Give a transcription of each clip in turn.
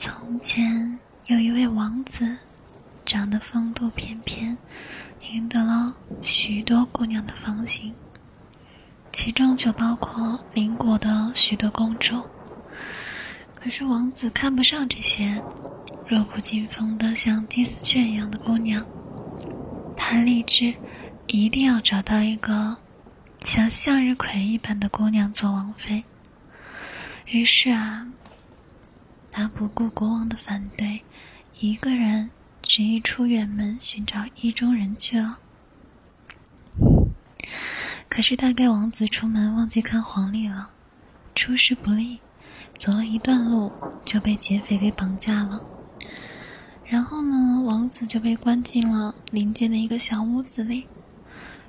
从前有一位王子，长得风度翩翩，赢得了许多姑娘的芳心，其中就包括邻国的许多公主。可是王子看不上这些弱不禁风的像金丝雀一样的姑娘，他立志一定要找到一个像向日葵一般的姑娘做王妃。于是啊，他不顾国王的反对，一个人执意出远门寻找意中人去了。可是大概王子出门忘记看黄历了，出师不利，走了一段路就被劫匪给绑架了。然后呢，王子就被关进了林间的一个小屋子里，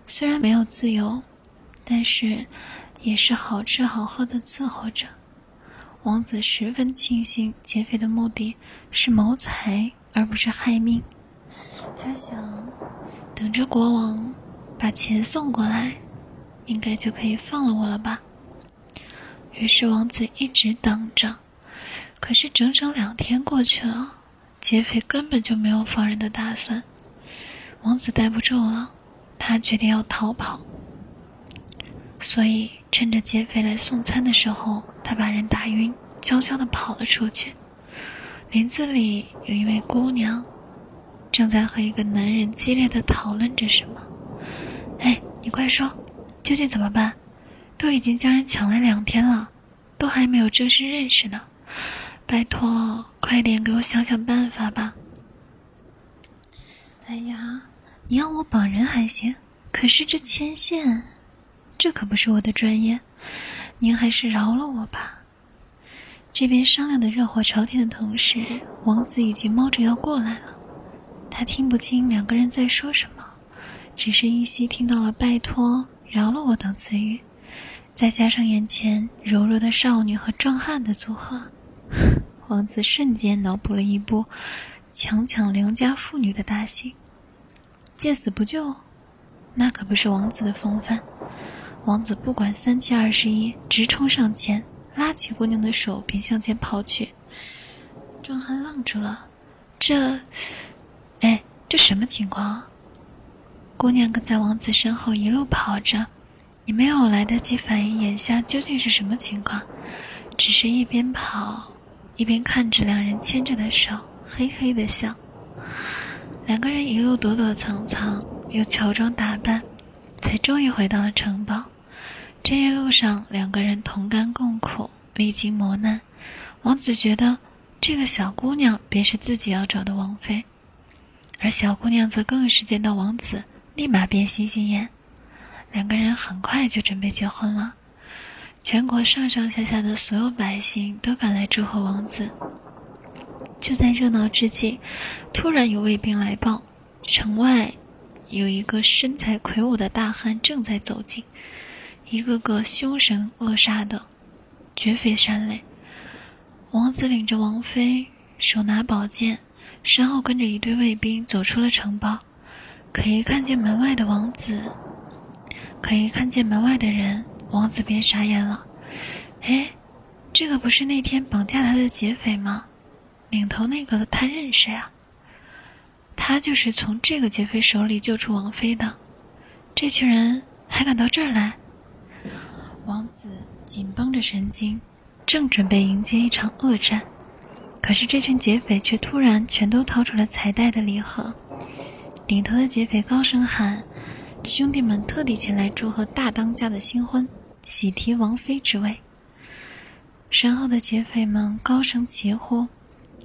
虽然没有自由，但是也是好吃好喝的伺候着。王子十分庆幸劫匪的目的是谋财，而不是害命。他想，等着国王把钱送过来，应该就可以放了我了吧。于是王子一直等着，可是整整两天过去了，劫匪根本就没有放人的打算。王子待不住了，他决定要逃跑。所以，趁着劫匪来送餐的时候，他把人打晕，悄悄地跑了出去。林子里有一位姑娘，正在和一个男人激烈的讨论着什么。哎，你快说，究竟怎么办？都已经将人抢来两天了，都还没有正式认识呢。拜托，快点给我想想办法吧。哎呀，你要我绑人还行，可是这牵线……这可不是我的专业，您还是饶了我吧。这边商量的热火朝天的同时，王子已经猫着腰过来了。他听不清两个人在说什么，只是依稀听到了“拜托”“饶了我”等词语，再加上眼前柔弱的少女和壮汉的组合，王子瞬间脑补了一部强抢良家妇女的大戏。见死不救，那可不是王子的风范。王子不管三七二十一，直冲上前，拉起姑娘的手便向前跑去。壮汉愣住了，这，哎，这什么情况？姑娘跟在王子身后一路跑着，也没有来得及反应眼下究竟是什么情况，只是一边跑，一边看着两人牵着的手，嘿嘿的笑。两个人一路躲躲藏藏，又乔装打扮。才终于回到了城堡。这一路上，两个人同甘共苦，历经磨难。王子觉得这个小姑娘便是自己要找的王妃，而小姑娘则更是见到王子立马变心心眼。两个人很快就准备结婚了。全国上上下下的所有百姓都赶来祝贺王子。就在热闹之际，突然有卫兵来报，城外。有一个身材魁梧的大汉正在走近，一个个凶神恶煞的，绝非善类。王子领着王妃，手拿宝剑，身后跟着一队卫兵走出了城堡。可一看见门外的王子，可一看见门外的人，王子便傻眼了。哎，这个不是那天绑架他的劫匪吗？领头那个他认识呀。他就是从这个劫匪手里救出王妃的，这群人还敢到这儿来？王子紧绷着神经，正准备迎接一场恶战，可是这群劫匪却突然全都掏出了彩带的礼盒。领头的劫匪高声喊：“兄弟们特地前来祝贺大当家的新婚，喜提王妃之位。”身后的劫匪们高声齐呼：“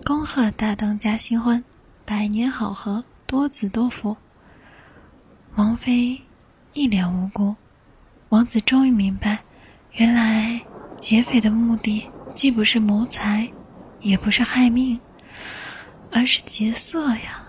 恭贺大当家新婚！”百年好合，多子多福。王妃一脸无辜，王子终于明白，原来劫匪的目的既不是谋财，也不是害命，而是劫色呀。